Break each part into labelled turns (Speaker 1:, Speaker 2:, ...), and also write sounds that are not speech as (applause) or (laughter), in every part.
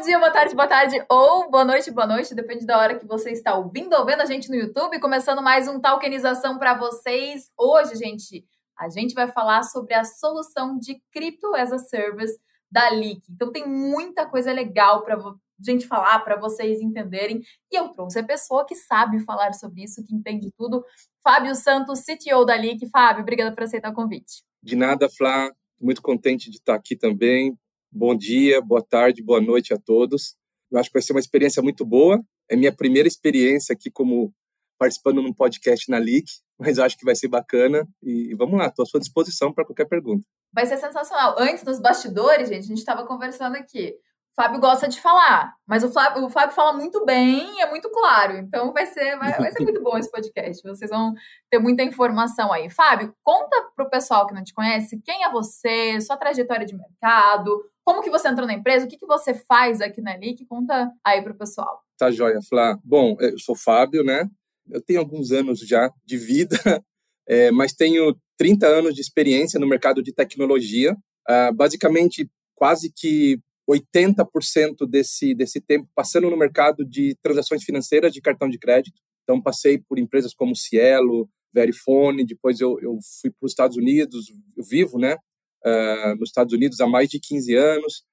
Speaker 1: Bom dia, boa tarde, boa tarde, ou boa noite, boa noite, depende da hora que você está ouvindo ou vendo a gente no YouTube. Começando mais um Talkenização para vocês. Hoje, gente, a gente vai falar sobre a solução de Crypto as a Service da Leak. Então, tem muita coisa legal para gente falar, para vocês entenderem. E eu trouxe a pessoa que sabe falar sobre isso, que entende tudo. Fábio Santos, CTO da Leak. Fábio, obrigada por aceitar o convite.
Speaker 2: De nada, Flá. Muito contente de estar aqui também. Bom dia, boa tarde, boa noite a todos. Eu acho que vai ser uma experiência muito boa. É minha primeira experiência aqui como participando num podcast na Leak, mas acho que vai ser bacana. E vamos lá, estou à sua disposição para qualquer pergunta.
Speaker 1: Vai ser sensacional. Antes dos bastidores, gente, a gente estava conversando aqui. Fábio gosta de falar, mas o Fábio, o Fábio fala muito bem é muito claro. Então vai ser, vai, vai, ser muito bom esse podcast. Vocês vão ter muita informação aí. Fábio, conta para o pessoal que não te conhece quem é você, sua trajetória de mercado, como que você entrou na empresa, o que, que você faz aqui na LIC. Conta aí para o pessoal.
Speaker 2: Tá joia, Flá. Bom, eu sou Fábio, né? Eu tenho alguns anos já de vida, (laughs) é, mas tenho 30 anos de experiência no mercado de tecnologia. Uh, basicamente, quase que 80% desse, desse tempo passando no mercado de transações financeiras de cartão de crédito. Então, passei por empresas como Cielo, Verifone, depois eu, eu fui para os Estados Unidos, eu vivo né, uh, nos Estados Unidos há mais de 15 anos,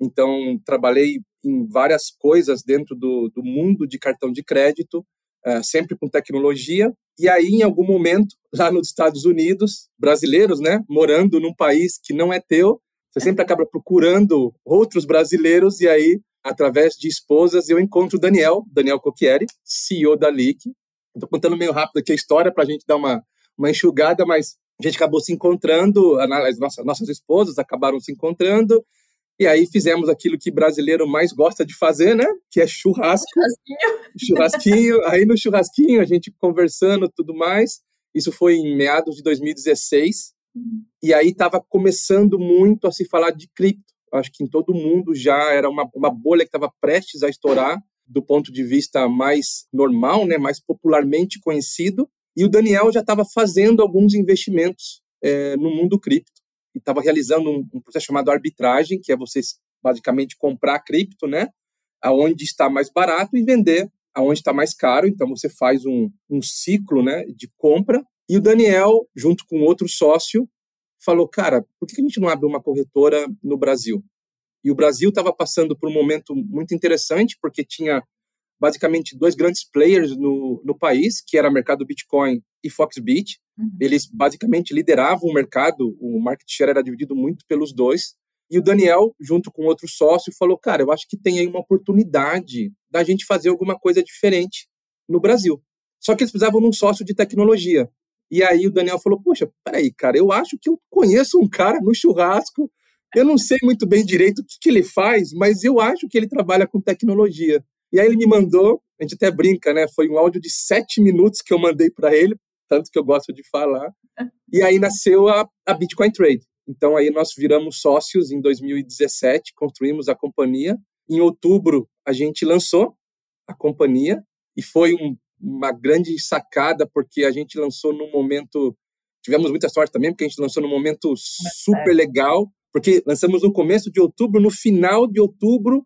Speaker 2: então trabalhei em várias coisas dentro do, do mundo de cartão de crédito, uh, sempre com tecnologia, e aí, em algum momento, (laughs) lá nos Estados Unidos, brasileiros, né, morando num país que não é teu, você sempre acaba procurando outros brasileiros. E aí, através de esposas, eu encontro o Daniel, Daniel Cocchieri, CEO da Leak. Estou contando meio rápido aqui a história para a gente dar uma, uma enxugada, mas a gente acabou se encontrando, as nossas, nossas esposas acabaram se encontrando, e aí fizemos aquilo que brasileiro mais gosta de fazer, né? Que é churrasco.
Speaker 1: Churrasquinho.
Speaker 2: Churrasquinho. aí no churrasquinho, a gente conversando tudo mais. Isso foi em meados de 2016. E aí estava começando muito a se falar de cripto. Acho que em todo mundo já era uma, uma bolha que estava prestes a estourar, do ponto de vista mais normal, né, mais popularmente conhecido. E o Daniel já estava fazendo alguns investimentos é, no mundo cripto e estava realizando um, um, processo chamado arbitragem, que é você basicamente comprar cripto, né, aonde está mais barato e vender aonde está mais caro. Então você faz um, um ciclo, né, de compra e o Daniel, junto com outro sócio, falou: cara, por que a gente não abre uma corretora no Brasil? E o Brasil estava passando por um momento muito interessante, porque tinha basicamente dois grandes players no, no país, que era o mercado Bitcoin e Foxbit. Uhum. Eles basicamente lideravam o mercado, o market share era dividido muito pelos dois. E o Daniel, junto com outro sócio, falou: Cara, eu acho que tem aí uma oportunidade da gente fazer alguma coisa diferente no Brasil. Só que eles precisavam de um sócio de tecnologia. E aí o Daniel falou: Poxa, peraí, cara, eu acho que eu conheço um cara no churrasco. Eu não sei muito bem direito o que, que ele faz, mas eu acho que ele trabalha com tecnologia. E aí ele me mandou, a gente até brinca, né? Foi um áudio de sete minutos que eu mandei para ele, tanto que eu gosto de falar. E aí nasceu a, a Bitcoin Trade. Então aí nós viramos sócios em 2017, construímos a companhia. Em outubro a gente lançou a companhia e foi um uma grande sacada, porque a gente lançou num momento. Tivemos muita sorte também, porque a gente lançou num momento super legal, porque lançamos no começo de outubro, no final de outubro,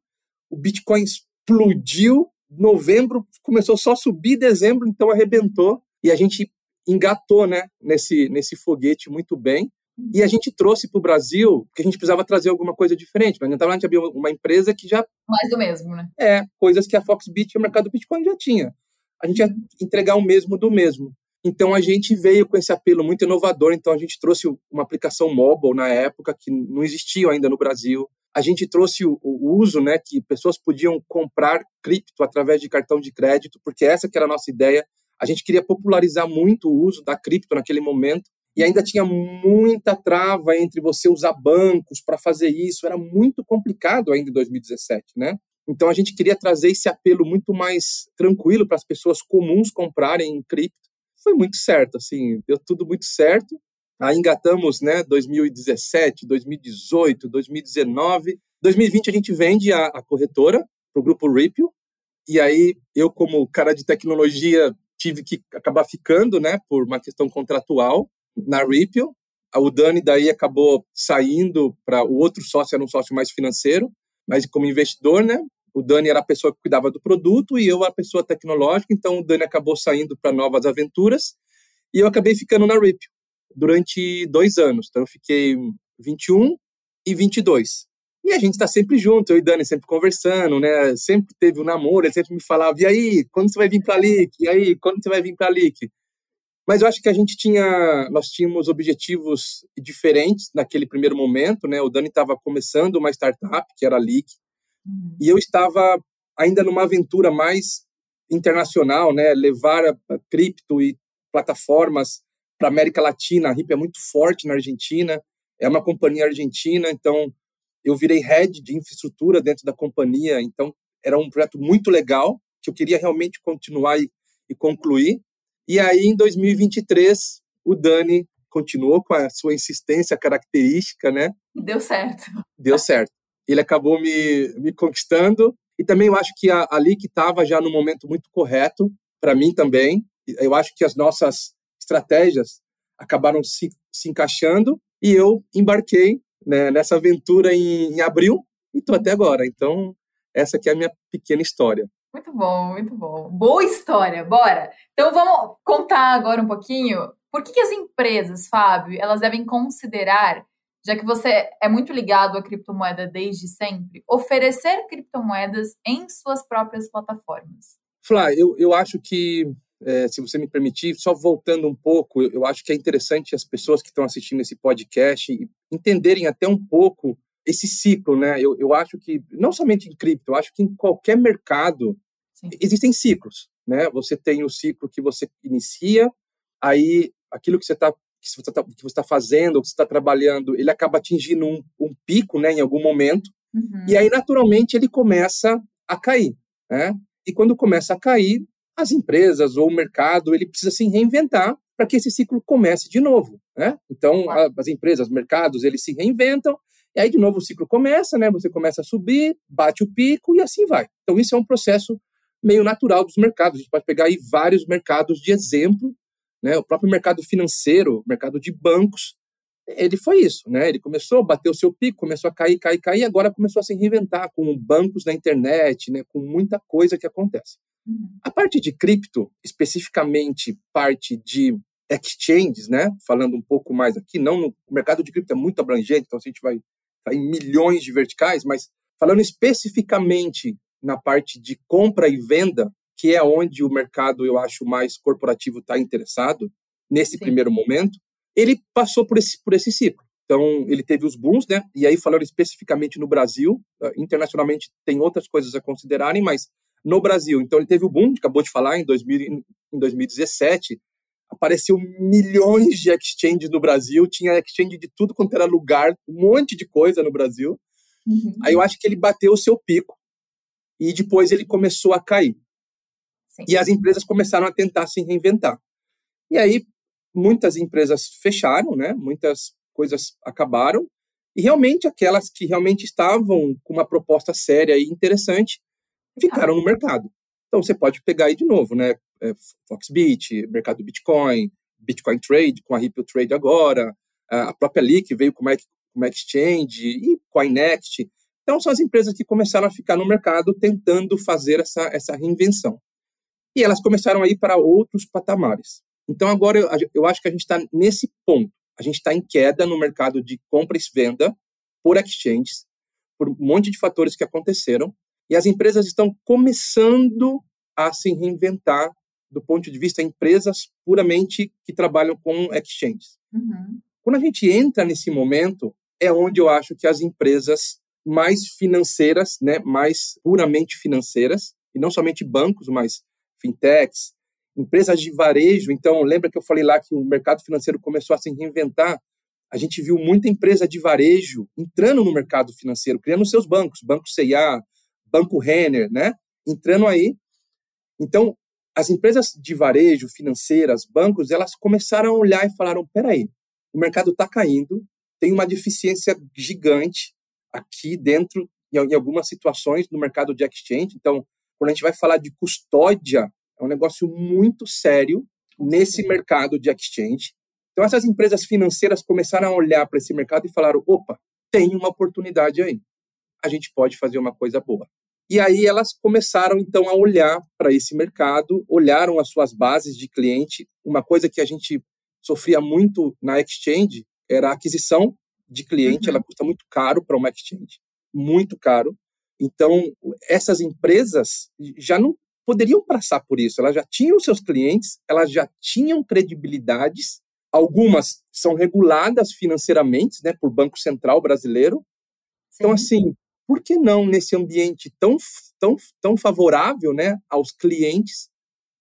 Speaker 2: o Bitcoin explodiu. Novembro começou só a subir, dezembro, então arrebentou. E a gente engatou né, nesse, nesse foguete muito bem. E a gente trouxe para o Brasil, porque a gente precisava trazer alguma coisa diferente. Mas a gente abrir uma empresa que já.
Speaker 1: Mais do mesmo, né?
Speaker 2: É, coisas que a Foxbit e o mercado Bitcoin já tinha a gente ia entregar o mesmo do mesmo. Então a gente veio com esse apelo muito inovador. Então a gente trouxe uma aplicação mobile na época que não existia ainda no Brasil. A gente trouxe o, o uso, né, que pessoas podiam comprar cripto através de cartão de crédito, porque essa que era a nossa ideia. A gente queria popularizar muito o uso da cripto naquele momento e ainda tinha muita trava entre você usar bancos para fazer isso. Era muito complicado ainda em 2017, né? Então a gente queria trazer esse apelo muito mais tranquilo para as pessoas comuns comprarem em cripto. Foi muito certo, assim, deu tudo muito certo. Aí engatamos, né, 2017, 2018, 2019, 2020 a gente vende a, a corretora para o grupo Ripple. E aí eu como cara de tecnologia tive que acabar ficando, né, por uma questão contratual na Ripple. O Dani daí acabou saindo para o outro sócio era um sócio mais financeiro mas como investidor, né? O Dani era a pessoa que cuidava do produto e eu a pessoa tecnológica, então o Dani acabou saindo para novas aventuras e eu acabei ficando na RIP durante dois anos. Então eu fiquei 21 e 22. E a gente está sempre junto, eu e Dani sempre conversando, né? Sempre teve um namoro, ele sempre me falava, e aí, quando você vai vir para a LIC? E aí, quando você vai vir para a LIC? Mas eu acho que a gente tinha, nós tínhamos objetivos diferentes naquele primeiro momento, né? O Dani estava começando uma startup, que era a LIC, uhum. e eu estava ainda numa aventura mais internacional, né? Levar a, a cripto e plataformas para América Latina. A RIP é muito forte na Argentina, é uma companhia argentina, então eu virei head de infraestrutura dentro da companhia, então era um projeto muito legal que eu queria realmente continuar e, e concluir. E aí, em 2023, o Dani continuou com a sua insistência característica, né?
Speaker 1: Deu certo.
Speaker 2: Deu certo. Ele acabou me, me conquistando. E também eu acho que a, ali que estava já no momento muito correto, para mim também. Eu acho que as nossas estratégias acabaram se, se encaixando e eu embarquei né, nessa aventura em, em abril e estou até agora. Então, essa aqui é a minha pequena história.
Speaker 1: Muito bom, muito bom. Boa história, bora! Então vamos contar agora um pouquinho por que, que as empresas, Fábio, elas devem considerar, já que você é muito ligado à criptomoeda desde sempre, oferecer criptomoedas em suas próprias plataformas.
Speaker 2: Flá, eu, eu acho que é, se você me permitir, só voltando um pouco, eu acho que é interessante as pessoas que estão assistindo esse podcast entenderem até um pouco esse ciclo, né? Eu, eu acho que, não somente em cripto, eu acho que em qualquer mercado Sim. existem ciclos, né? Você tem o ciclo que você inicia, aí aquilo que você está que você está tá fazendo, que você está trabalhando, ele acaba atingindo um, um, pico, né, em algum momento, uhum. e aí naturalmente ele começa a cair, né? E quando começa a cair, as empresas ou o mercado ele precisa se reinventar para que esse ciclo comece de novo, né? Então a, as empresas, os mercados, eles se reinventam e aí de novo o ciclo começa, né? Você começa a subir, bate o pico e assim vai. Então isso é um processo meio natural dos mercados. A gente pode pegar aí vários mercados de exemplo, né? O próprio mercado financeiro, mercado de bancos, ele foi isso, né? Ele começou, bateu o seu pico, começou a cair, cair, cair, e agora começou a se reinventar com bancos na internet, né? Com muita coisa que acontece. A parte de cripto, especificamente parte de exchanges, né? Falando um pouco mais aqui, não no o mercado de cripto é muito abrangente, então a gente vai estar em milhões de verticais, mas falando especificamente na parte de compra e venda, que é onde o mercado eu acho mais corporativo está interessado nesse Sim. primeiro momento, ele passou por esse por esse ciclo. Então, ele teve os booms, né? E aí, falando especificamente no Brasil, ah, internacionalmente tem outras coisas a considerarem, mas no Brasil. Então ele teve o boom, acabou de falar, em, 2000, em 2017, apareceu milhões de exchanges no Brasil, tinha exchange de tudo quanto era lugar, um monte de coisa no Brasil. Uhum. Aí eu acho que ele bateu o seu pico e depois ele começou a cair. Sim. E as empresas começaram a tentar se reinventar. E aí muitas empresas fecharam, né? Muitas coisas acabaram e realmente aquelas que realmente estavam com uma proposta séria e interessante ficaram no mercado. Então você pode pegar aí de novo, né? É, Foxbit, mercado do Bitcoin, Bitcoin Trade, com a Ripple Trade agora, a própria Leak veio com uma exchange e Coinext. Então são as empresas que começaram a ficar no mercado tentando fazer essa, essa reinvenção. E elas começaram a ir para outros patamares. Então agora eu, eu acho que a gente está nesse ponto. A gente está em queda no mercado de compra e venda por exchanges, por um monte de fatores que aconteceram. E as empresas estão começando a se reinventar do ponto de vista empresas puramente que trabalham com exchanges. Uhum. Quando a gente entra nesse momento, é onde eu acho que as empresas mais financeiras, né, mais puramente financeiras, e não somente bancos, mas fintechs, empresas de varejo. Então, lembra que eu falei lá que o mercado financeiro começou a se reinventar? A gente viu muita empresa de varejo entrando no mercado financeiro, criando seus bancos, Banco C&A, Banco Renner, né? Entrando aí. Então, as empresas de varejo, financeiras, bancos, elas começaram a olhar e falaram: peraí, o mercado está caindo, tem uma deficiência gigante aqui dentro, em algumas situações, no mercado de exchange. Então, quando a gente vai falar de custódia, é um negócio muito sério nesse mercado de exchange. Então, essas empresas financeiras começaram a olhar para esse mercado e falaram: opa, tem uma oportunidade aí a gente pode fazer uma coisa boa. E aí elas começaram então a olhar para esse mercado, olharam as suas bases de cliente. Uma coisa que a gente sofria muito na exchange era a aquisição de cliente, uhum. ela custa muito caro para uma exchange, muito caro. Então, essas empresas já não poderiam passar por isso, elas já tinham seus clientes, elas já tinham credibilidades, algumas são reguladas financeiramente, né, por Banco Central brasileiro. Então, Sim. Então, assim, por que não nesse ambiente tão, tão, tão favorável né, aos clientes,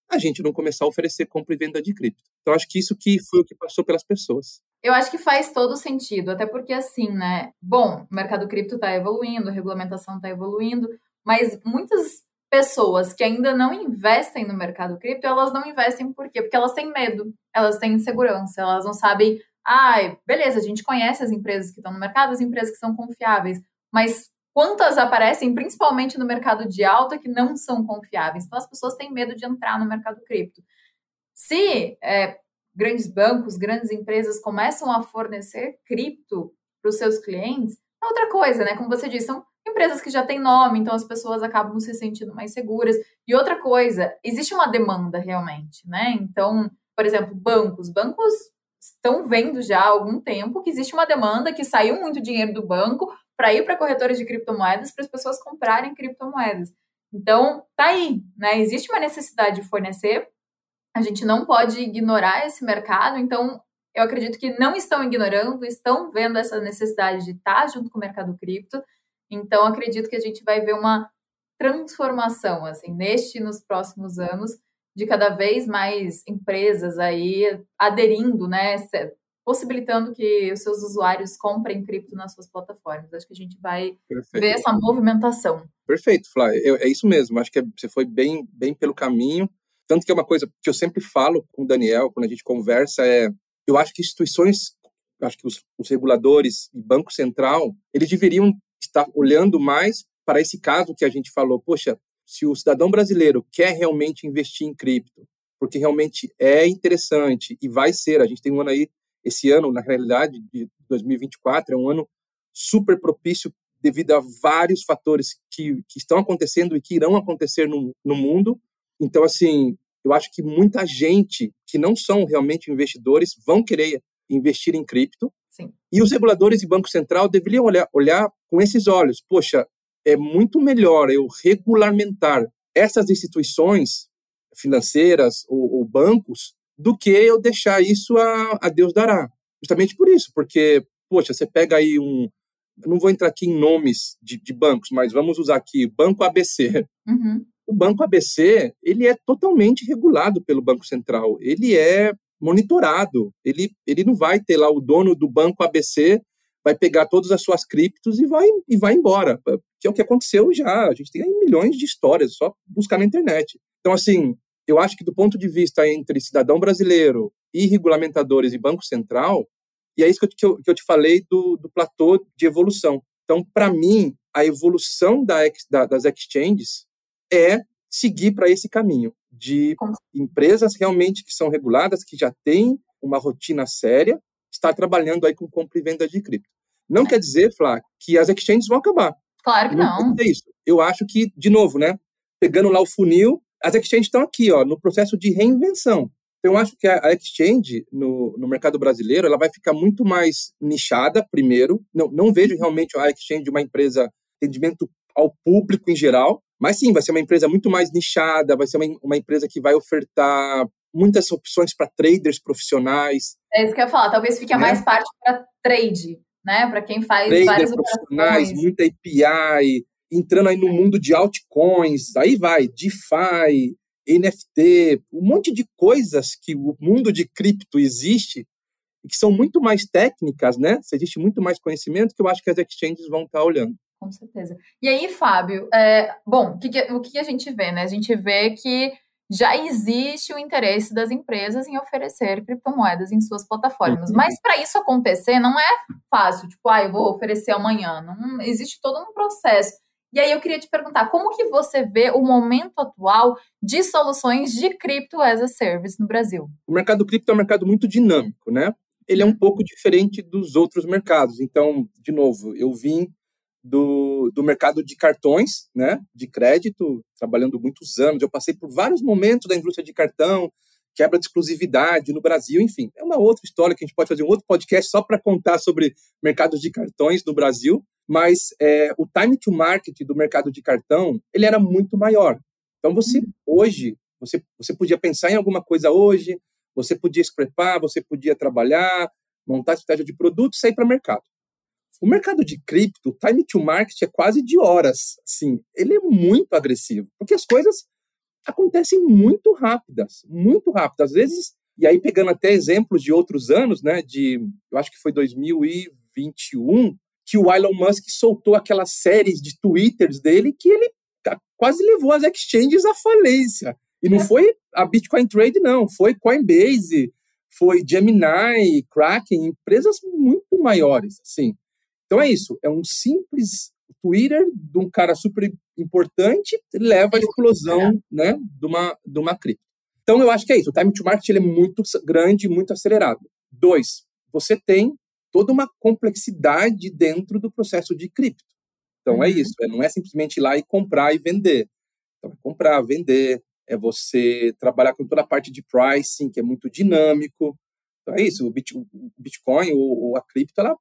Speaker 2: a gente não começar a oferecer compra e venda de cripto? Então, acho que isso que foi o que passou pelas pessoas.
Speaker 1: Eu acho que faz todo sentido, até porque assim, né? Bom, o mercado cripto está evoluindo, a regulamentação está evoluindo, mas muitas pessoas que ainda não investem no mercado cripto, elas não investem por quê? Porque elas têm medo, elas têm insegurança, elas não sabem, ai, ah, beleza, a gente conhece as empresas que estão no mercado, as empresas que são confiáveis, mas quantas aparecem, principalmente no mercado de alta, que não são confiáveis. Então, as pessoas têm medo de entrar no mercado cripto. Se é, grandes bancos, grandes empresas começam a fornecer cripto para os seus clientes, é outra coisa, né? Como você disse, são empresas que já têm nome, então as pessoas acabam se sentindo mais seguras. E outra coisa, existe uma demanda realmente, né? Então, por exemplo, bancos. Bancos estão vendo já há algum tempo que existe uma demanda, que saiu muito dinheiro do banco, para ir para corretoras de criptomoedas para as pessoas comprarem criptomoedas. Então, tá aí, né? Existe uma necessidade de fornecer. A gente não pode ignorar esse mercado, então eu acredito que não estão ignorando, estão vendo essa necessidade de estar junto com o mercado cripto. Então, acredito que a gente vai ver uma transformação assim neste e nos próximos anos de cada vez mais empresas aí aderindo, né, possibilitando que os seus usuários comprem cripto nas suas plataformas. Acho que a gente vai Perfeito. ver essa movimentação.
Speaker 2: Perfeito, Flávia. É, isso mesmo. Acho que você foi bem, bem pelo caminho. Tanto que é uma coisa que eu sempre falo com o Daniel, quando a gente conversa, é eu acho que instituições, acho que os, os reguladores e Banco Central, eles deveriam estar olhando mais para esse caso que a gente falou. Poxa, se o cidadão brasileiro quer realmente investir em cripto, porque realmente é interessante e vai ser, a gente tem um ano aí esse ano, na realidade, de 2024, é um ano super propício devido a vários fatores que, que estão acontecendo e que irão acontecer no, no mundo. Então, assim, eu acho que muita gente que não são realmente investidores vão querer investir em cripto.
Speaker 1: Sim.
Speaker 2: E os reguladores e Banco Central deveriam olhar, olhar com esses olhos. Poxa, é muito melhor eu regulamentar essas instituições financeiras ou, ou bancos do que eu deixar isso a, a Deus dará. Justamente por isso, porque, poxa, você pega aí um. Não vou entrar aqui em nomes de, de bancos, mas vamos usar aqui Banco ABC.
Speaker 1: Uhum.
Speaker 2: O Banco ABC, ele é totalmente regulado pelo Banco Central. Ele é monitorado. Ele, ele não vai ter lá o dono do Banco ABC vai pegar todas as suas criptos e vai, e vai embora. Que é o que aconteceu já. A gente tem milhões de histórias, só buscar na internet. Então, assim, eu acho que do ponto de vista entre cidadão brasileiro e regulamentadores e Banco Central, e é isso que eu, que eu, que eu te falei do, do platô de evolução. Então, para mim, a evolução da, da, das exchanges é seguir para esse caminho de empresas realmente que são reguladas, que já têm uma rotina séria, estar trabalhando aí com compra e venda de cripto. Não quer dizer, Flá, que as exchanges vão acabar.
Speaker 1: Claro que não.
Speaker 2: não. isso. Eu acho que, de novo, né, pegando lá o funil, as exchanges estão aqui, ó, no processo de reinvenção. Então, eu acho que a exchange no, no mercado brasileiro ela vai ficar muito mais nichada, primeiro. Não, não vejo realmente a exchange uma empresa atendimento ao público em geral, mas sim, vai ser uma empresa muito mais nichada, vai ser uma, uma empresa que vai ofertar muitas opções para traders profissionais.
Speaker 1: É isso que eu ia falar, talvez fique né? mais parte para trade, né? Para quem faz
Speaker 2: Trader várias profissionais, operações. muita API, entrando aí no mundo de altcoins, aí vai, DeFi, NFT, um monte de coisas que o mundo de cripto existe e que são muito mais técnicas, né? Se existe muito mais conhecimento que eu acho que as exchanges vão estar olhando.
Speaker 1: Com certeza. E aí, Fábio, é, bom, o que, o que a gente vê, né? A gente vê que já existe o interesse das empresas em oferecer criptomoedas em suas plataformas. Uhum. Mas para isso acontecer, não é fácil, tipo, ah, eu vou oferecer amanhã. Não existe todo um processo. E aí eu queria te perguntar, como que você vê o momento atual de soluções de cripto as a service no Brasil?
Speaker 2: O mercado cripto é um mercado muito dinâmico, né? Ele é um pouco diferente dos outros mercados. Então, de novo, eu vim do, do mercado de cartões, né, de crédito, trabalhando muitos anos. Eu passei por vários momentos da indústria de cartão, quebra de exclusividade no Brasil, enfim. É uma outra história que a gente pode fazer um outro podcast só para contar sobre mercados de cartões no Brasil, mas é, o time to market do mercado de cartão, ele era muito maior. Então, você, uhum. hoje, você, você podia pensar em alguma coisa hoje, você podia se preparar, você podia trabalhar, montar estratégia de produto e sair para o mercado. O mercado de cripto, o time to market é quase de horas. Assim, ele é muito agressivo, porque as coisas acontecem muito rápidas, muito rápidas. Às vezes, e aí pegando até exemplos de outros anos, né, de, eu acho que foi 2021, que o Elon Musk soltou aquelas séries de twitters dele que ele quase levou as exchanges à falência. E não é. foi a Bitcoin Trade, não, foi Coinbase, foi Gemini, Kraken, empresas muito maiores, assim. Então é isso, é um simples Twitter de um cara super importante leva à explosão né, de, uma, de uma cripto. Então eu acho que é isso, o time to market ele é muito grande, muito acelerado. Dois, você tem toda uma complexidade dentro do processo de cripto. Então é uhum. é isso, não é simplesmente ir lá e comprar e vender. Então é comprar, vender, é você trabalhar com toda a parte de pricing, que é muito dinâmico. Então é isso, o Bitcoin ou, ou a cripto, ela,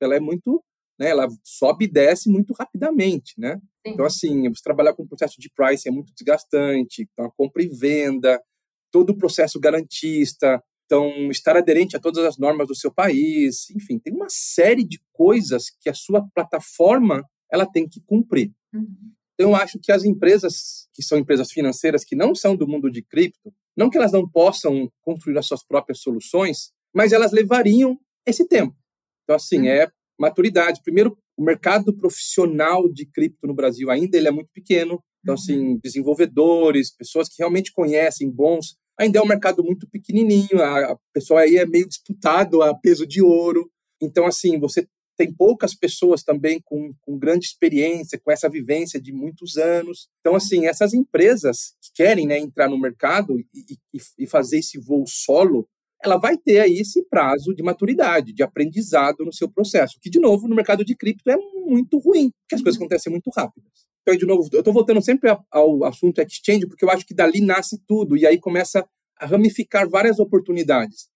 Speaker 2: ela é muito né, ela sobe e desce muito rapidamente, né? Sim. Então, assim, você trabalhar com o processo de pricing é muito desgastante, então a compra e venda, todo o processo garantista, então estar aderente a todas as normas do seu país, enfim, tem uma série de coisas que a sua plataforma ela tem que cumprir. Uhum. Então, eu acho que as empresas que são empresas financeiras que não são do mundo de cripto, não que elas não possam construir as suas próprias soluções, mas elas levariam esse tempo. Então, assim, uhum. é maturidade. Primeiro, o mercado profissional de cripto no Brasil ainda ele é muito pequeno. Então, uhum. assim, desenvolvedores, pessoas que realmente conhecem, bons, ainda é um mercado muito pequenininho. A, pessoa aí é meio disputado a peso de ouro. Então, assim, você tem poucas pessoas também com, com grande experiência, com essa vivência de muitos anos. Então, assim, essas empresas que querem né, entrar no mercado e, e, e fazer esse voo solo, ela vai ter aí esse prazo de maturidade, de aprendizado no seu processo, que, de novo, no mercado de cripto é muito ruim, porque as coisas uhum. acontecem muito rápidas. Então, de novo, eu estou voltando sempre ao assunto exchange, porque eu acho que dali nasce tudo, e aí começa a ramificar várias oportunidades.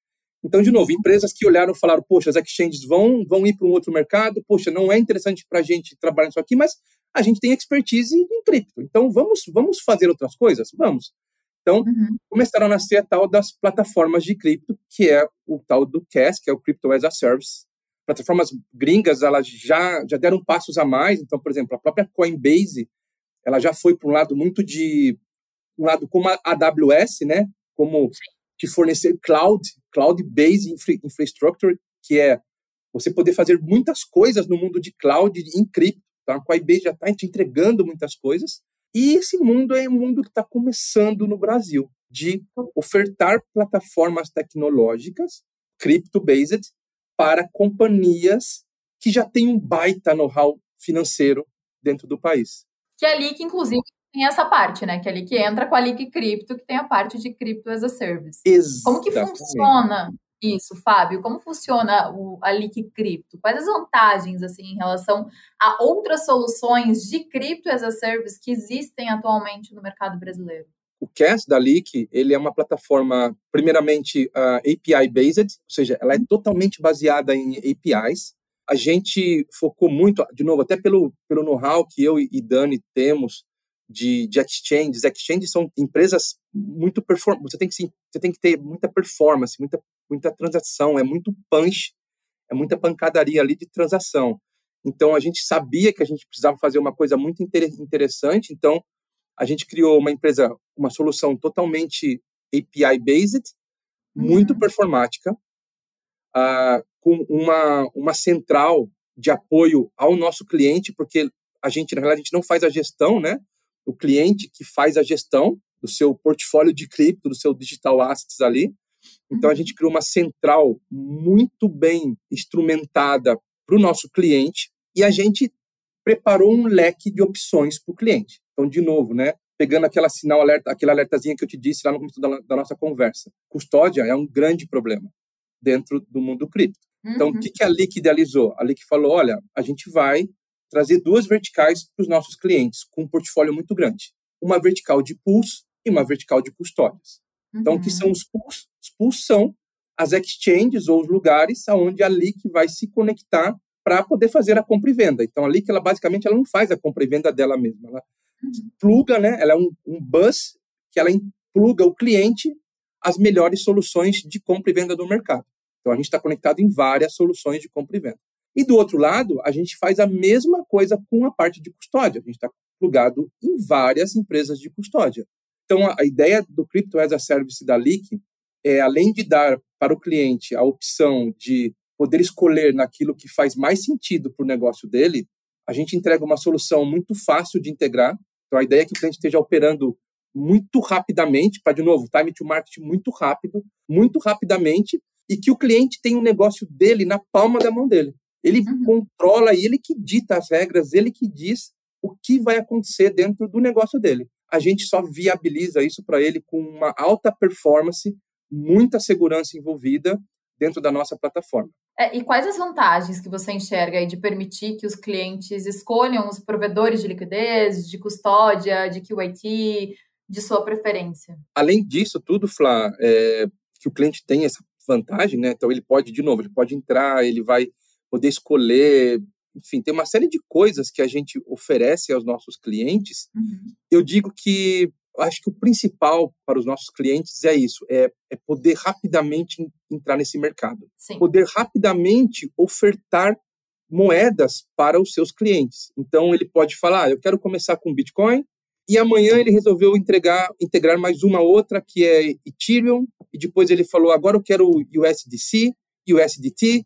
Speaker 2: Então, de novo, empresas que olharam e falaram, poxa, as exchanges vão, vão ir para um outro mercado, poxa, não é interessante para a gente trabalhar nisso aqui, mas a gente tem expertise em cripto. Então, vamos, vamos fazer outras coisas? Vamos. Então, uhum. começaram a nascer a tal das plataformas de cripto, que é o tal do CAS, que é o Crypto as a Service. Plataformas gringas, elas já, já deram passos a mais. Então, por exemplo, a própria Coinbase, ela já foi para um lado muito de um lado como a AWS, né? Como de fornecer cloud, cloud-based infra infrastructure, que é você poder fazer muitas coisas no mundo de cloud em cripto. Então, a Coinbase já está te entregando muitas coisas. E esse mundo é um mundo que está começando no Brasil, de ofertar plataformas tecnológicas, crypto-based, para companhias que já têm um baita know-how financeiro dentro do país.
Speaker 1: Que é ali que, inclusive, tem essa parte, né? Que é ali que entra com a Lique Cripto, que tem a parte de Crypto as a Service.
Speaker 2: Exatamente.
Speaker 1: Como que funciona isso, Fábio, como funciona o, a Lique Cripto? Quais as vantagens assim em relação a outras soluções de cripto as a service que existem atualmente no mercado brasileiro?
Speaker 2: O CAS da Leak, ele é uma plataforma primeiramente uh, API based, ou seja, ela é uhum. totalmente baseada em APIs. A gente focou muito, de novo, até pelo pelo know-how que eu e Dani temos de, de exchanges. Exchanges são empresas muito perform você tem que você tem que ter muita performance, muita muita transação, é muito punch, é muita pancadaria ali de transação. Então a gente sabia que a gente precisava fazer uma coisa muito interessante, então a gente criou uma empresa, uma solução totalmente API based, muito uhum. performática, uh, com uma uma central de apoio ao nosso cliente, porque a gente na realidade a gente não faz a gestão, né? O cliente que faz a gestão do seu portfólio de cripto, do seu digital assets ali. Então a uhum. gente criou uma central muito bem instrumentada para o nosso cliente e a gente preparou um leque de opções para o cliente. Então, de novo, né? Pegando aquela sinal alerta, aquela alertazinha que eu te disse lá no começo da, da nossa conversa. Custódia é um grande problema dentro do mundo cripto. Então, o uhum. que, que a LIC idealizou? A LIC falou: olha, a gente vai trazer duas verticais para os nossos clientes, com um portfólio muito grande. Uma vertical de pools e uma vertical de custódias. Uhum. Então, o que são uhum. os pools? Os pools são as exchanges ou os lugares aonde a LIC vai se conectar para poder fazer a compra e venda. Então, a LIC, ela basicamente ela não faz a compra e venda dela mesma. Ela pluga, né? Ela é um, um bus que ela pluga o cliente às melhores soluções de compra e venda do mercado. Então, a gente está conectado em várias soluções de compra e venda. E do outro lado, a gente faz a mesma coisa com a parte de custódia. A gente está plugado em várias empresas de custódia. Então, a, ideia do Crypto as a Service da Leak é, além de dar para o cliente a opção de poder escolher naquilo que faz mais sentido para o negócio dele, a gente entrega uma solução muito fácil de integrar. Então, a ideia é que o cliente esteja operando muito rapidamente, para, de novo, time to market muito rápido, muito rapidamente, e que o cliente tenha um negócio dele na palma da mão dele. Ele uhum. controla e ele que dita as regras, ele que diz o que vai acontecer dentro do negócio dele. A gente só viabiliza isso para ele com uma alta performance, muita segurança envolvida dentro da nossa plataforma.
Speaker 1: É, e quais as vantagens que você enxerga de permitir que os clientes escolham os provedores de liquidez, de custódia, de QIT, de sua preferência?
Speaker 2: Além disso tudo, Flá, é, que o cliente tem essa vantagem, né? Então ele pode, de novo, ele pode entrar, ele vai poder escolher, enfim, tem uma série de coisas que a gente oferece aos nossos clientes. Uhum. Eu digo que acho que o principal para os nossos clientes é isso, é, é poder rapidamente entrar nesse mercado,
Speaker 1: Sim.
Speaker 2: poder rapidamente ofertar moedas para os seus clientes. Então ele pode falar, ah, eu quero começar com Bitcoin e amanhã ele resolveu entregar, integrar mais uma outra que é Ethereum e depois ele falou, agora eu quero USDC, USDT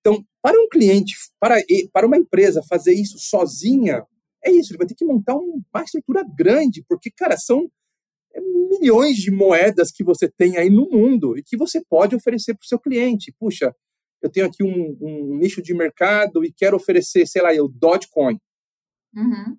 Speaker 2: então, para um cliente, para, para uma empresa fazer isso sozinha, é isso, ele vai ter que montar uma estrutura grande, porque, cara, são é, milhões de moedas que você tem aí no mundo e que você pode oferecer para o seu cliente. Puxa, eu tenho aqui um, um, nicho de mercado e quero oferecer, sei lá, o Dogecoin.
Speaker 1: Uhum.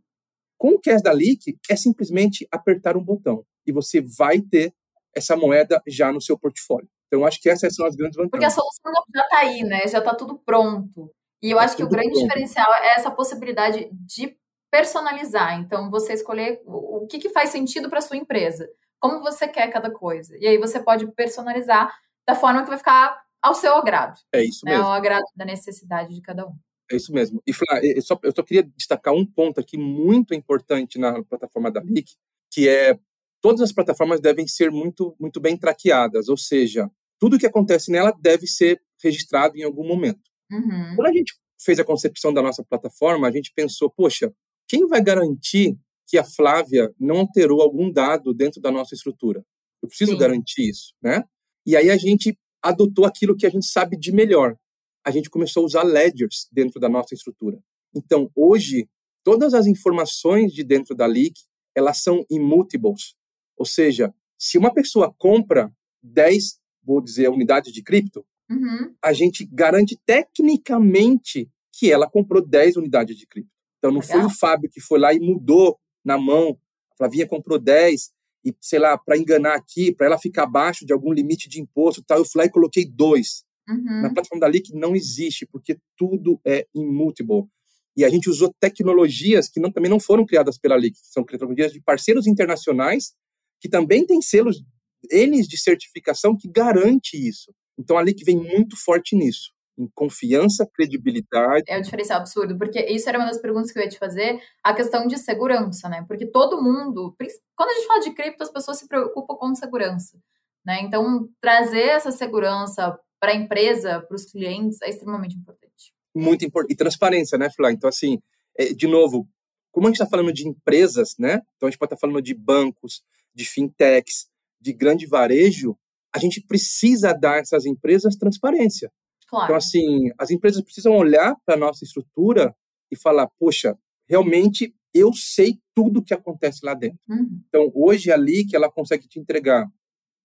Speaker 2: Com o Cash da Leak, é simplesmente apertar um botão e você vai ter essa moeda já no seu portfólio. Então, acho que essas são as grandes vantagens.
Speaker 1: Porque a solução já está aí, né? Já está tudo pronto. E eu tá acho que o grande pronto. diferencial é essa possibilidade de personalizar. Então, você escolher o que, que faz sentido para sua empresa. Como você quer cada coisa. E aí você pode personalizar da forma que vai ficar ao seu agrado.
Speaker 2: É isso
Speaker 1: né?
Speaker 2: mesmo.
Speaker 1: Ao agrado da necessidade de cada um.
Speaker 2: É isso mesmo. E Flá, eu só, eu só queria destacar um ponto aqui muito importante na plataforma da LIC, que é todas as plataformas devem ser muito, muito bem traqueadas, ou seja, tudo que acontece nela deve ser registrado em algum momento.
Speaker 1: Uhum.
Speaker 2: Quando a gente fez a concepção da nossa plataforma, a gente pensou, poxa, quem vai garantir que a Flávia não alterou algum dado dentro da nossa estrutura? Eu preciso Sim. garantir isso, né? E aí a gente adotou aquilo que a gente sabe de melhor. A gente começou a usar ledgers dentro da nossa estrutura. Então, hoje, todas as informações de dentro da Leak, elas são immutables. Ou seja, se uma pessoa compra 10 vou dizer, unidades de cripto,
Speaker 1: uhum.
Speaker 2: a gente garante tecnicamente que ela comprou 10 unidades de cripto. Então, não Legal. foi o Fábio que foi lá e mudou na mão. A Flavinha comprou 10 e, sei lá, para enganar aqui, para ela ficar abaixo de algum limite de imposto, tal, eu fui lá e coloquei dois.
Speaker 1: Uhum.
Speaker 2: Na plataforma da Leak não existe, porque tudo é immutable. E a gente usou tecnologias que não, também não foram criadas pela que são tecnologias de parceiros internacionais que também têm selos N de certificação que garante isso. Então, a LIC vem muito forte nisso, em confiança, credibilidade.
Speaker 1: É um diferencial absurdo, porque isso era uma das perguntas que eu ia te fazer, a questão de segurança, né? Porque todo mundo, quando a gente fala de cripto, as pessoas se preocupam com segurança, né? Então, trazer essa segurança para a empresa, para os clientes, é extremamente importante.
Speaker 2: Muito importante. E transparência, né, Flá? Então, assim, é, de novo, como a gente está falando de empresas, né? Então, a gente pode estar tá falando de bancos, de fintechs, de grande varejo, a gente precisa dar a essas empresas transparência.
Speaker 1: Claro.
Speaker 2: Então, assim, as empresas precisam olhar para a nossa estrutura e falar, poxa, realmente eu sei tudo o que acontece lá dentro.
Speaker 1: Uhum.
Speaker 2: Então, hoje ali que ela consegue te entregar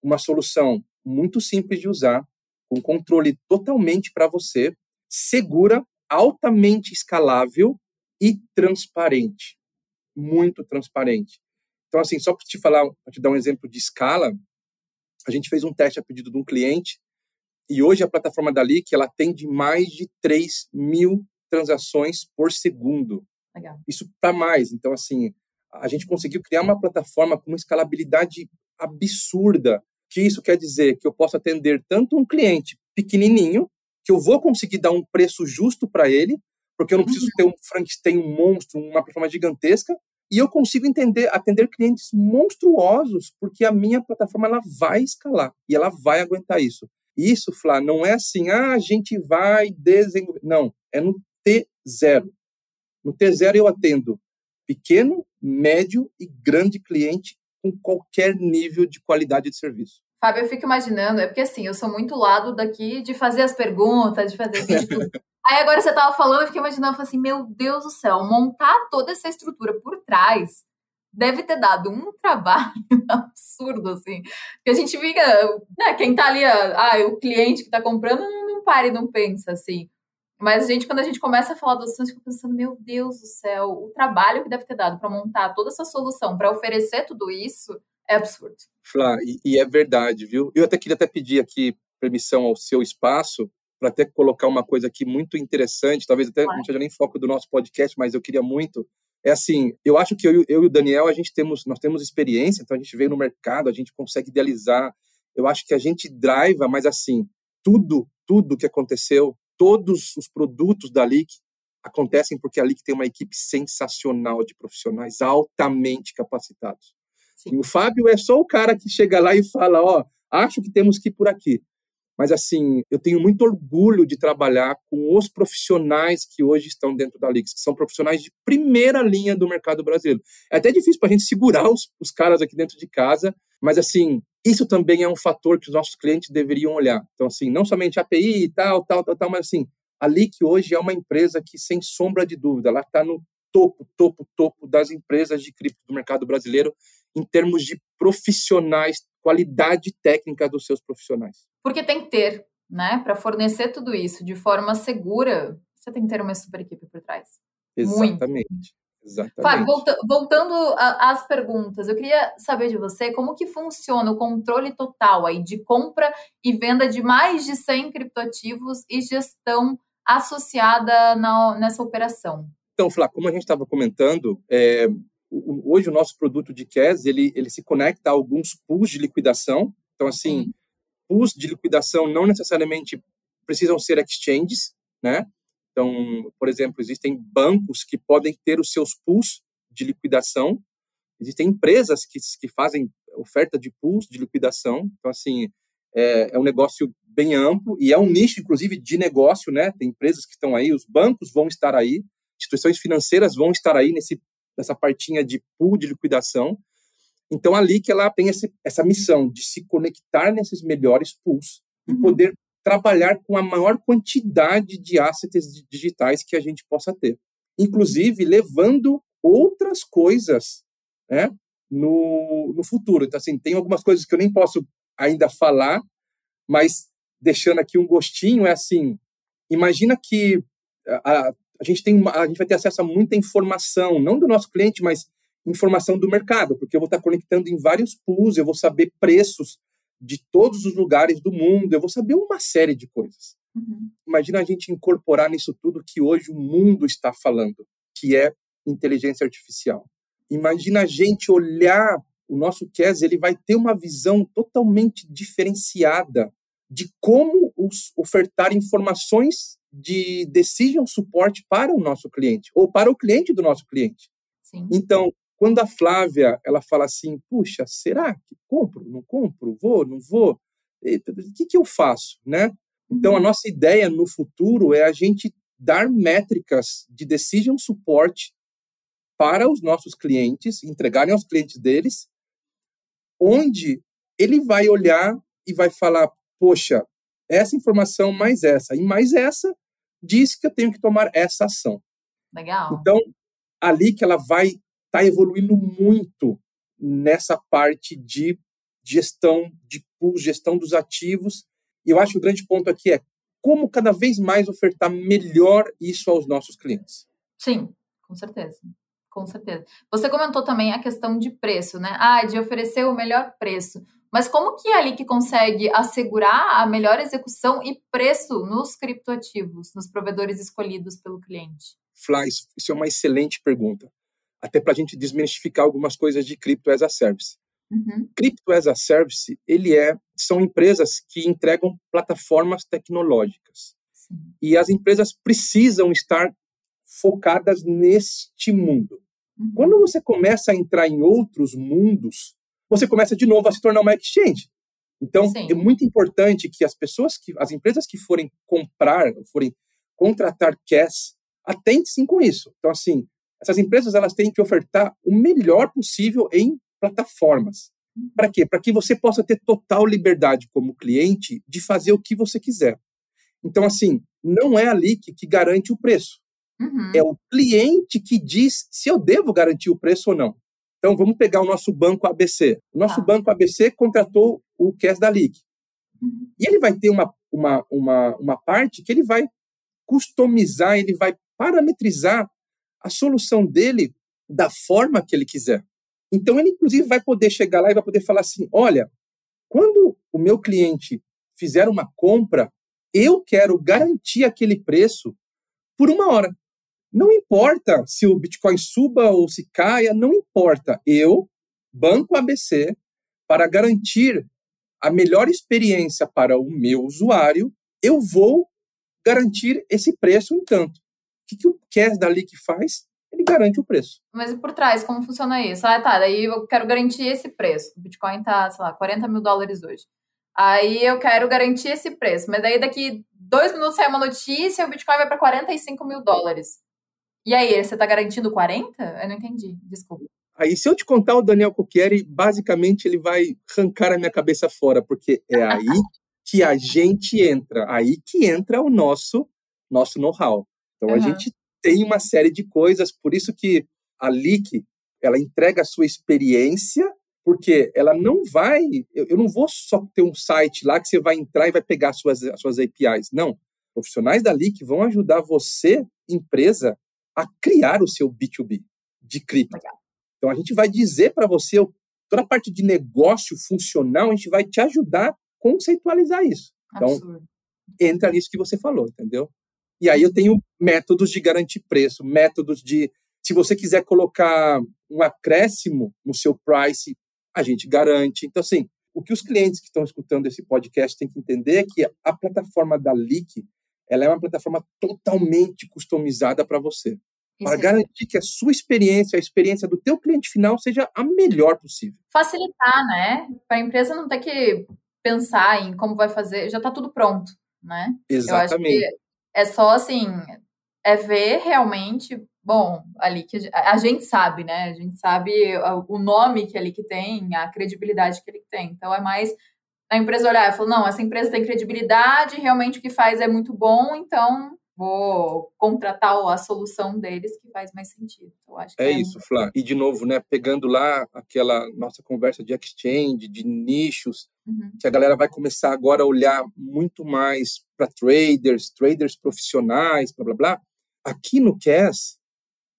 Speaker 2: uma solução muito simples de usar, com controle totalmente para você, segura, altamente escalável e transparente. Muito transparente. Então, assim, só para te falar, para te dar um exemplo de escala, a gente fez um teste a pedido de um cliente e hoje a plataforma da Leak, ela atende mais de 3 mil transações por segundo.
Speaker 1: Legal.
Speaker 2: Isso para mais. Então, assim, a gente conseguiu criar uma plataforma com uma escalabilidade absurda. Que isso quer dizer que eu posso atender tanto um cliente pequenininho, que eu vou conseguir dar um preço justo para ele, porque eu não preciso uhum. ter um Frankenstein, um monstro, uma plataforma gigantesca, e eu consigo entender, atender clientes monstruosos, porque a minha plataforma ela vai escalar e ela vai aguentar isso. Isso, Flá, não é assim, ah, a gente vai desenvolver. Não, é no T0. No T0 eu atendo pequeno, médio e grande cliente com qualquer nível de qualidade de serviço.
Speaker 1: Fábio, eu fico imaginando, é porque assim, eu sou muito lado daqui de fazer as perguntas, de fazer vídeo. (laughs) Aí agora você tava falando, eu fiquei imaginando, eu assim, meu Deus do céu, montar toda essa estrutura por trás deve ter dado um (laughs) trabalho absurdo, assim. Que a gente fica, né, quem tá ali, ah, o cliente que tá comprando, não, não para e não pensa, assim. Mas a gente, quando a gente começa a falar do assunto, fica pensando, meu Deus do céu, o trabalho que deve ter dado para montar toda essa solução, para oferecer tudo isso, é absurdo.
Speaker 2: Flá, e, e, é verdade, viu? Eu até queria até pedir aqui permissão ao seu espaço para até colocar uma coisa aqui muito interessante, talvez até claro. não seja nem foco do nosso podcast, mas eu queria muito. É assim, eu acho que eu, eu e o Daniel, a gente temos, nós temos experiência, então a gente veio no mercado, a gente consegue idealizar. Eu acho que a gente driva, mas assim, tudo, tudo que aconteceu, todos os produtos da Leak acontecem porque a Leak tem uma equipe sensacional de profissionais altamente capacitados. Sim. E o Fábio é só o cara que chega lá e fala, ó, acho que temos que ir por aqui. Mas assim, eu tenho muito orgulho de trabalhar com os profissionais que hoje estão dentro da Lix, que são profissionais de primeira linha do mercado brasileiro. É até difícil para a gente segurar os, os caras aqui dentro de casa, mas assim, isso também é um fator que os nossos clientes deveriam olhar. Então assim, não somente API e tal, tal, tal, tal, mas assim, a Lick hoje é uma empresa que, sem sombra de dúvida, ela está no topo, topo, topo das empresas de cripto do mercado brasileiro em termos de profissionais, qualidade técnica dos seus profissionais.
Speaker 1: Porque tem que ter, né? Para fornecer tudo isso de forma segura, você tem que ter uma super equipe por trás.
Speaker 2: Exatamente. Muito. Exatamente.
Speaker 1: Fábio, voltando às perguntas, eu queria saber de você como que funciona o controle total aí de compra e venda de mais de 100 criptoativos e gestão associada na, nessa operação.
Speaker 2: Então, Flá, como a gente estava comentando, é, hoje o nosso produto de CAS, ele, ele se conecta a alguns pools de liquidação. Então, assim, uhum. pools de liquidação não necessariamente precisam ser exchanges, né? Então, por exemplo, existem bancos que podem ter os seus pools de liquidação. Existem empresas que, que fazem oferta de pools de liquidação. Então, assim, é, é, um negócio bem amplo e é um nicho, inclusive, de negócio, né? Tem empresas que estão aí, os bancos vão estar aí, instituições financeiras vão estar aí nesse nessa partinha de pool de liquidação. Então, ali que ela tem esse, essa missão de se conectar nesses melhores pools uhum. e poder trabalhar com a maior quantidade de assets digitais que a gente possa ter. Inclusive, levando outras coisas né, no, no futuro. Então, assim, tem algumas coisas que eu nem posso ainda falar, mas deixando aqui um gostinho, é assim, imagina que a, a gente tem uma, a gente vai ter acesso a muita informação, não do nosso cliente, mas informação do mercado, porque eu vou estar conectando em vários pools, eu vou saber preços de todos os lugares do mundo, eu vou saber uma série de coisas. Uhum. Imagina a gente incorporar nisso tudo que hoje o mundo está falando, que é inteligência artificial. Imagina a gente olhar o nosso CAS, ele vai ter uma visão totalmente diferenciada de como os, ofertar informações de decision support para o nosso cliente ou para o cliente do nosso cliente. Sim. Então, quando a Flávia ela fala assim, puxa, será que compro, não compro, vou, não vou, o que, que eu faço, né? Então, a uhum. nossa ideia no futuro é a gente dar métricas de decision support para os nossos clientes, entregarem aos clientes deles, onde ele vai olhar e vai falar, poxa, essa informação mais essa e mais essa diz que eu tenho que tomar essa ação.
Speaker 1: Legal.
Speaker 2: Então, ali que ela vai estar tá evoluindo muito nessa parte de gestão de pool, gestão dos ativos. E eu acho que o grande ponto aqui é como cada vez mais ofertar melhor isso aos nossos clientes.
Speaker 1: Sim, com certeza. Com certeza. Você comentou também a questão de preço, né? Ah, de oferecer o melhor preço. Mas como que é ali que consegue assegurar a melhor execução e preço nos criptoativos, nos provedores escolhidos pelo cliente?
Speaker 2: Flá, isso é uma excelente pergunta. Até para a gente desmistificar algumas coisas de Crypto as a Service. Uhum. Crypto as a Service, ele é, são empresas que entregam plataformas tecnológicas. Sim. E as empresas precisam estar focadas neste mundo. Uhum. Quando você começa a entrar em outros mundos, você começa de novo a se tornar uma exchange. Então, Sim. é muito importante que as pessoas que, as empresas que forem comprar, forem contratar cash, atentem com isso. Então, assim, essas empresas elas têm que ofertar o melhor possível em plataformas. Uhum. Para quê? Para que você possa ter total liberdade como cliente de fazer o que você quiser. Então, assim, não é ali que, que garante o preço. Uhum. É o cliente que diz se eu devo garantir o preço ou não. Então, vamos pegar o nosso banco ABC. O nosso ah. banco ABC contratou o CAS da LIC. Uhum. E ele vai ter uma, uma, uma, uma parte que ele vai customizar, ele vai parametrizar a solução dele da forma que ele quiser. Então, ele, inclusive, vai poder chegar lá e vai poder falar assim: olha, quando o meu cliente fizer uma compra, eu quero garantir aquele preço por uma hora. Não importa se o Bitcoin suba ou se caia, não importa. Eu, Banco ABC, para garantir a melhor experiência para o meu usuário, eu vou garantir esse preço em tanto. O que, que o Cash da que faz? Ele garante o preço.
Speaker 1: Mas e por trás, como funciona isso? Ah, tá, daí eu quero garantir esse preço. O Bitcoin tá, sei lá, 40 mil dólares hoje. Aí eu quero garantir esse preço. Mas daí daqui dois minutos sai uma notícia e o Bitcoin vai para 45 mil dólares. E aí, você está garantindo 40? Eu não entendi, desculpa.
Speaker 2: Aí, se eu te contar o Daniel Cucchieri, basicamente ele vai arrancar a minha cabeça fora, porque é aí que a gente entra, aí que entra o nosso nosso know-how. Então, uhum. a gente tem uma série de coisas, por isso que a Leak, ela entrega a sua experiência, porque ela não vai, eu, eu não vou só ter um site lá que você vai entrar e vai pegar as suas, as suas APIs, não. Profissionais da Leak vão ajudar você, empresa, a criar o seu B2B de cripto. Então a gente vai dizer para você toda a parte de negócio funcional, a gente vai te ajudar a conceitualizar isso. Então Absurdo. entra nisso que você falou, entendeu? E aí eu tenho métodos de garantir preço, métodos de se você quiser colocar um acréscimo no seu price, a gente garante. Então assim, o que os clientes que estão escutando esse podcast têm que entender é que a plataforma da Leak ela é uma plataforma totalmente customizada para você, para é garantir que a sua experiência, a experiência do teu cliente final seja a melhor possível.
Speaker 1: Facilitar, né? Para a empresa não ter que pensar em como vai fazer, já está tudo pronto, né?
Speaker 2: Exatamente.
Speaker 1: É só assim, é ver realmente, bom, ali que a gente sabe, né? A gente sabe o nome que ali que tem, a credibilidade que ele tem. Então é mais a empresa olhar e falar, não, essa empresa tem credibilidade, realmente o que faz é muito bom, então vou contratar a solução deles que faz mais sentido. Eu acho
Speaker 2: é, é isso. Flá. E de novo, né, pegando lá aquela nossa conversa de exchange, de nichos, uhum. que a galera vai começar agora a olhar muito mais para traders, traders profissionais, blá blá blá. Aqui no CAS,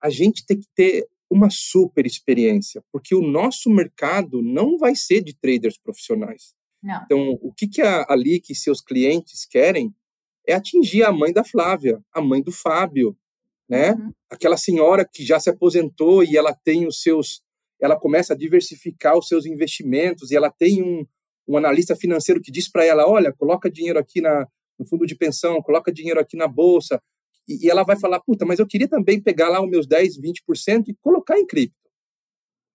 Speaker 2: a gente tem que ter uma super experiência, porque o nosso mercado não vai ser de traders profissionais.
Speaker 1: Não.
Speaker 2: Então, o que, que a, ali que seus clientes querem é atingir a mãe da Flávia, a mãe do Fábio, né? Uhum. Aquela senhora que já se aposentou e ela tem os seus, ela começa a diversificar os seus investimentos e ela tem um, um analista financeiro que diz para ela, olha, coloca dinheiro aqui na, no fundo de pensão, coloca dinheiro aqui na bolsa, e, e ela vai falar, puta, mas eu queria também pegar lá os meus 10, 20% e colocar em cripto.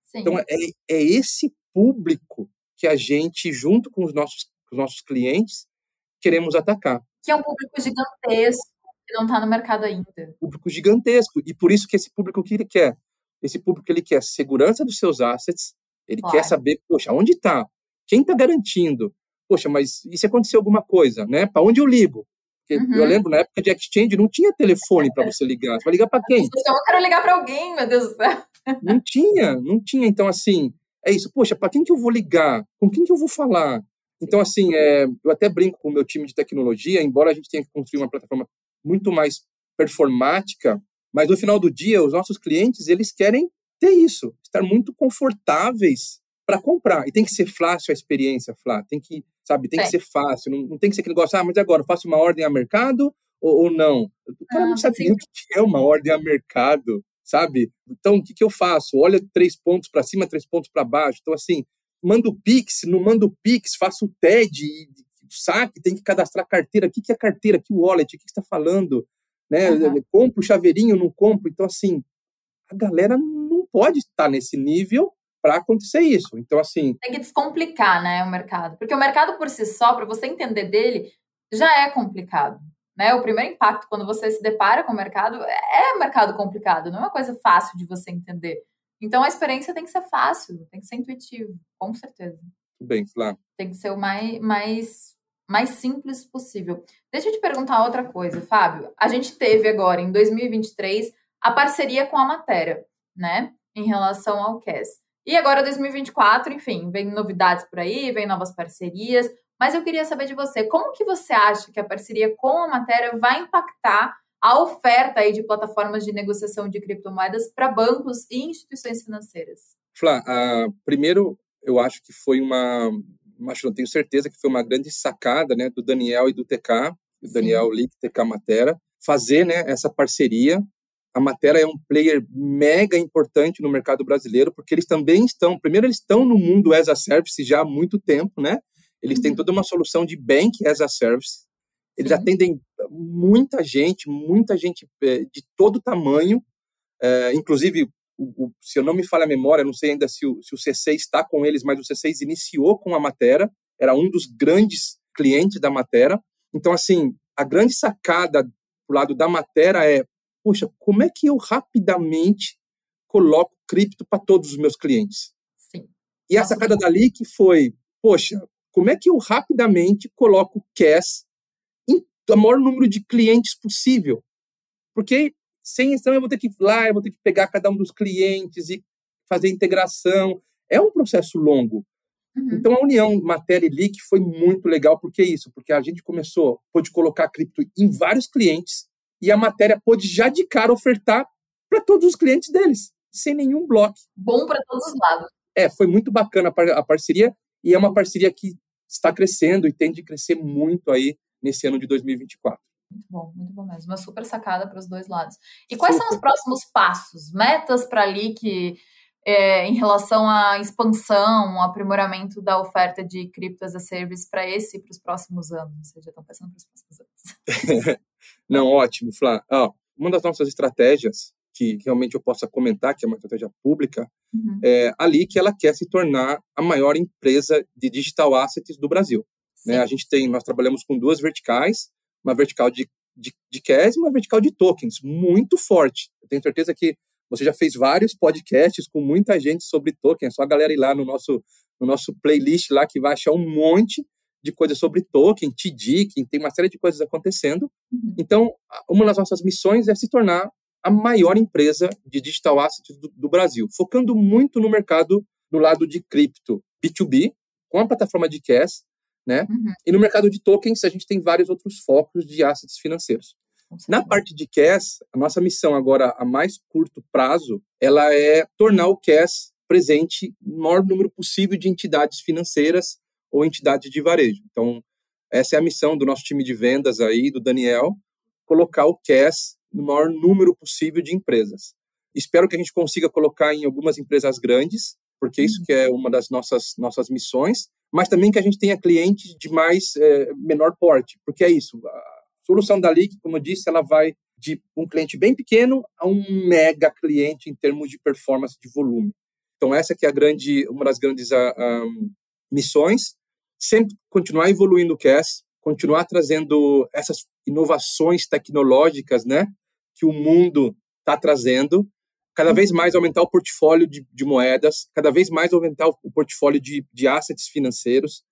Speaker 2: Sim. Então, é, é esse público que a gente, junto com os nossos, os nossos clientes, queremos atacar.
Speaker 1: Que é um público gigantesco, que não está no mercado ainda.
Speaker 2: Público gigantesco. E por isso que esse público que ele quer? Esse público ele quer segurança dos seus assets, ele claro. quer saber, poxa, onde está? Quem está garantindo? Poxa, mas e se acontecer alguma coisa, né? Para onde eu ligo? Uhum. Eu lembro, na época de exchange, não tinha telefone para você ligar. Você vai ligar para quem?
Speaker 1: Eu quero ligar para alguém, meu Deus do céu.
Speaker 2: Não tinha, não tinha. Então, assim, é isso. Poxa, para quem que eu vou ligar? Com quem que eu vou falar? Então, assim, é, eu até brinco com o meu time de tecnologia, embora a gente tenha que construir uma plataforma muito mais performática, mas no final do dia, os nossos clientes, eles querem ter isso, estar muito confortáveis para comprar. E tem que ser fácil a experiência, Flá. Tem que, sabe, tem que ser fácil. Não, não, tem que ser aquele negócio, ah, mas agora, faço uma ordem a mercado ou, ou não? O cara ah, não sabe nem o que é uma ordem a mercado, sabe? Então, o que, que eu faço? Olha três pontos para cima, três pontos para baixo. Então, assim, mando o Pix, não mando o Pix, faço o TED, saque, tem que cadastrar carteira. O que, que é carteira? Que wallet? O que, que você está falando? Né? Uhum. Compro o chaveirinho, não compro? Então, assim, a galera não pode estar nesse nível para acontecer isso. Então, assim.
Speaker 1: Tem que descomplicar, né, o mercado. Porque o mercado por si só, para você entender dele, já é complicado. Né? O primeiro impacto quando você se depara com o mercado é um mercado complicado, não é uma coisa fácil de você entender. Então a experiência tem que ser fácil, tem que ser intuitivo, com certeza.
Speaker 2: Bem, claro.
Speaker 1: Tem que ser o mais, mais, mais simples possível. Deixa eu te perguntar outra coisa, Fábio. A gente teve agora, em 2023, a parceria com a Matéria, né? Em relação ao CAS. E agora 2024, enfim, vem novidades por aí, vem novas parcerias. Mas eu queria saber de você, como que você acha que a parceria com a Matéria vai impactar a oferta aí de plataformas de negociação de criptomoedas para bancos e instituições financeiras?
Speaker 2: Flá, uh, primeiro eu acho que foi uma, acho não tenho certeza que foi uma grande sacada, né, do Daniel e do TK, o Daniel Lick, TK Matera, fazer, né, essa parceria a Matera é um player mega importante no mercado brasileiro, porque eles também estão, primeiro eles estão no mundo as a service já há muito tempo, né? Eles uhum. têm toda uma solução de bank as a service. Eles atendem muita gente, muita gente eh, de todo tamanho, é, inclusive, o, o, se eu não me falha a memória, não sei ainda se o, se o C6 está com eles, mas o C6 iniciou com a Matera, era um dos grandes clientes da Matera. Então, assim, a grande sacada do lado da Matera é poxa, como é que eu rapidamente coloco cripto para todos os meus clientes?
Speaker 1: Sim.
Speaker 2: E a sacada dali que foi, poxa, como é que eu rapidamente coloco cash em o maior número de clientes possível? Porque sem isso eu vou ter que ir lá, eu vou ter que pegar cada um dos clientes e fazer integração. É um processo longo. Uhum. Então a união matéria e leak foi muito legal porque isso, porque a gente começou, pôde colocar cripto em vários clientes e a matéria pôde já de cara ofertar para todos os clientes deles, sem nenhum bloco.
Speaker 1: Bom para todos os lados.
Speaker 2: É, foi muito bacana a, par a parceria e é uma parceria que está crescendo e tende a crescer muito aí nesse ano de 2024.
Speaker 1: Muito bom, muito bom mesmo. Uma super sacada para os dois lados. E quais super. são os próximos passos, metas para ali que é, em relação à expansão, aprimoramento da oferta de cripto as a service para esse e para os próximos anos? Vocês já estão pensando para os próximos
Speaker 2: anos? (laughs) Não, ótimo, Flá. Uma das nossas estratégias, que, realmente eu possa comentar, que é uma estratégia pública, uhum. é ali que ela quer se tornar a maior empresa de digital assets do Brasil. Né? A gente tem, nós trabalhamos com duas verticais, uma vertical de, de, de cash e uma vertical de tokens, muito forte. Eu tenho certeza que você já fez vários podcasts com muita gente sobre token, é só a galera ir lá no nosso, no nosso playlist lá que vai achar um monte de coisas sobre token, TD, que tem uma série de coisas acontecendo. Uhum. Então, uma das nossas missões é se tornar a maior empresa de digital assets do, do Brasil, focando muito no mercado do lado de cripto B2B, com a plataforma de cash, né? Uhum. E no mercado de tokens, a gente tem vários outros focos de assets financeiros. Na parte de CAS, a nossa missão agora a mais curto prazo, ela é tornar o CAS presente no maior número possível de entidades financeiras ou entidades de varejo. Então, essa é a missão do nosso time de vendas aí, do Daniel, colocar o CAS no maior número possível de empresas. Espero que a gente consiga colocar em algumas empresas grandes, porque isso uhum. que é uma das nossas nossas missões, mas também que a gente tenha clientes de mais é, menor porte, porque é isso solução da Leak, como eu disse, ela vai de um cliente bem pequeno a um mega cliente em termos de performance de volume. Então essa que é a grande, uma das grandes uh, missões, sempre continuar evoluindo o CAS, continuar trazendo essas inovações tecnológicas, né, que o mundo está trazendo, cada vez mais aumentar o portfólio de, de, moedas, cada vez mais aumentar o portfólio de, de assets financeiros,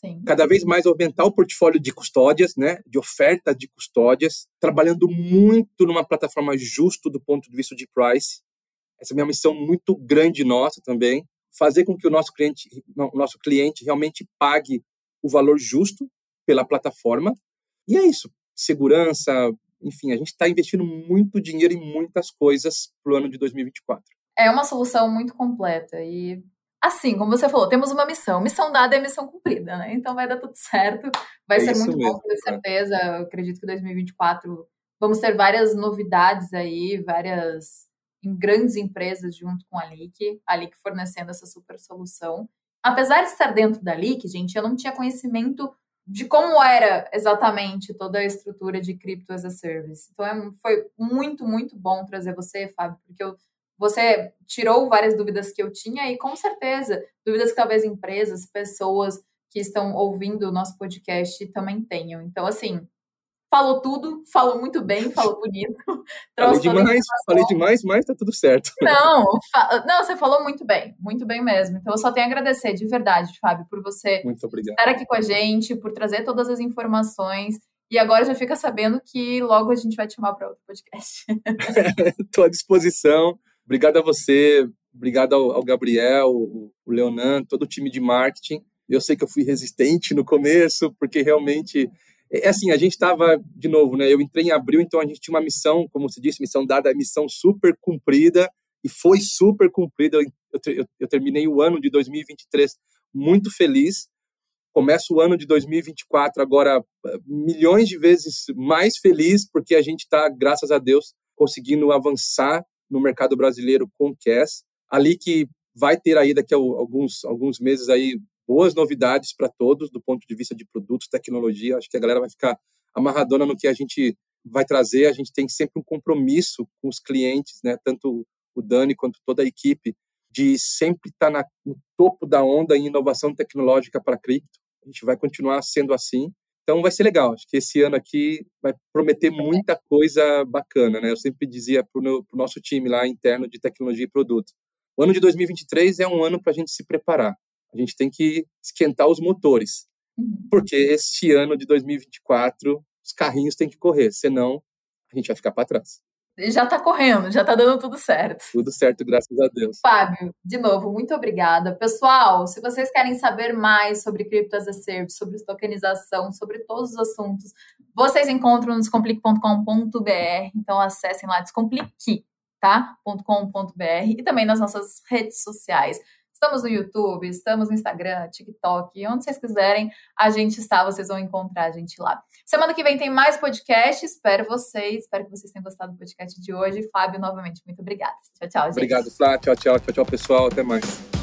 Speaker 2: Sim. Cada vez mais aumentar o portfólio de custódias, né, de oferta de custódias, trabalhando muito numa plataforma justo do ponto de vista de price. Essa é uma missão muito grande nossa também, fazer com que o nosso cliente, o nosso cliente realmente pague o valor justo pela plataforma. E é isso, segurança, enfim, a gente está investindo muito dinheiro em muitas coisas para o ano de 2024.
Speaker 1: É uma solução muito completa e assim, como você falou, temos uma missão. Missão dada é missão cumprida, né? Então vai dar tudo certo. Vai
Speaker 2: É
Speaker 1: ser muito
Speaker 2: mesmo,
Speaker 1: bom, com certeza. Eu acredito que 2024 vamos ter várias novidades aí, várias em grandes empresas junto com a Leak, a Leak fornecendo essa super solução. Apesar de estar dentro da Leak, gente, eu não tinha conhecimento de como era exatamente toda a estrutura de Crypto as a Service. Então é- foi muito, muito bom trazer você, Fábio, porque eu- você tirou várias dúvidas que eu tinha e com certeza dúvidas que talvez empresas, pessoas que estão ouvindo o nosso podcast também tenham. Então, assim, falou tudo, falou muito bem, falou bonito. (laughs)
Speaker 2: Falei demais, falei demais, mas tá tudo certo. (laughs)
Speaker 1: não, não, você falou muito bem, muito bem mesmo. Então eu só tenho a agradecer de verdade, Fábio, por você estar aqui com a gente, por trazer todas as informações. E agora já fica sabendo que logo a gente vai te chamar para outro podcast. (laughs)
Speaker 2: Estou à disposição. Obrigado a você, obrigado ao, ao Gabriel, o, o Leonan, todo o time de marketing. Eu sei que eu fui resistente no começo, porque realmente é assim, a gente estava, de novo, né? Eu entrei em abril, então a gente tinha uma missão, como você disse, missão dada, missão super cumprida, e foi super cumprida. Eu, eu, eu terminei o ano de 2023 muito feliz. Começo o ano de 2024 agora milhões de vezes mais feliz, porque a gente está, graças a Deus, conseguindo avançar no mercado brasileiro com o CAS. Ali que vai ter aí daqui a alguns, alguns meses aí boas novidades para todos do ponto de vista de produtos, tecnologia. Acho que a galera vai ficar amarradona no que a gente vai trazer. A gente tem sempre um compromisso com os clientes, né? Tanto o Dani quanto toda a equipe de sempre estar tá no topo da onda em inovação tecnológica para cripto. A gente vai continuar sendo assim. Então vai ser legal. Acho que esse ano aqui vai prometer muita coisa bacana, né? Eu sempre dizia para o nosso time lá interno de tecnologia e produto. O ano de 2023 é um ano para a gente se preparar. A gente tem que esquentar os motores, porque esse ano de 2024 os carrinhos têm que correr, senão a gente vai ficar para trás.
Speaker 1: Já está correndo, já está dando tudo certo.
Speaker 2: Tudo certo, graças a Deus.
Speaker 1: Fábio, de novo, muito obrigada. Pessoal, se vocês querem saber mais sobre Crypto as a Service, sobre tokenização, sobre todos os assuntos, vocês encontram no descomplique.com.br. Então acessem lá, descomplique, tá? .com.br e também nas nossas redes sociais. Estamos no YouTube, estamos no Instagram, TikTok, onde vocês quiserem, a gente está, vocês vão encontrar a gente lá. Semana que vem tem mais podcast, espero vocês, espero que vocês tenham gostado do podcast de hoje. Fábio, novamente, muito obrigada. Tchau, tchau, gente.
Speaker 2: Obrigado, Flá. Tchau, tchau, tchau, tchau, pessoal. Até mais.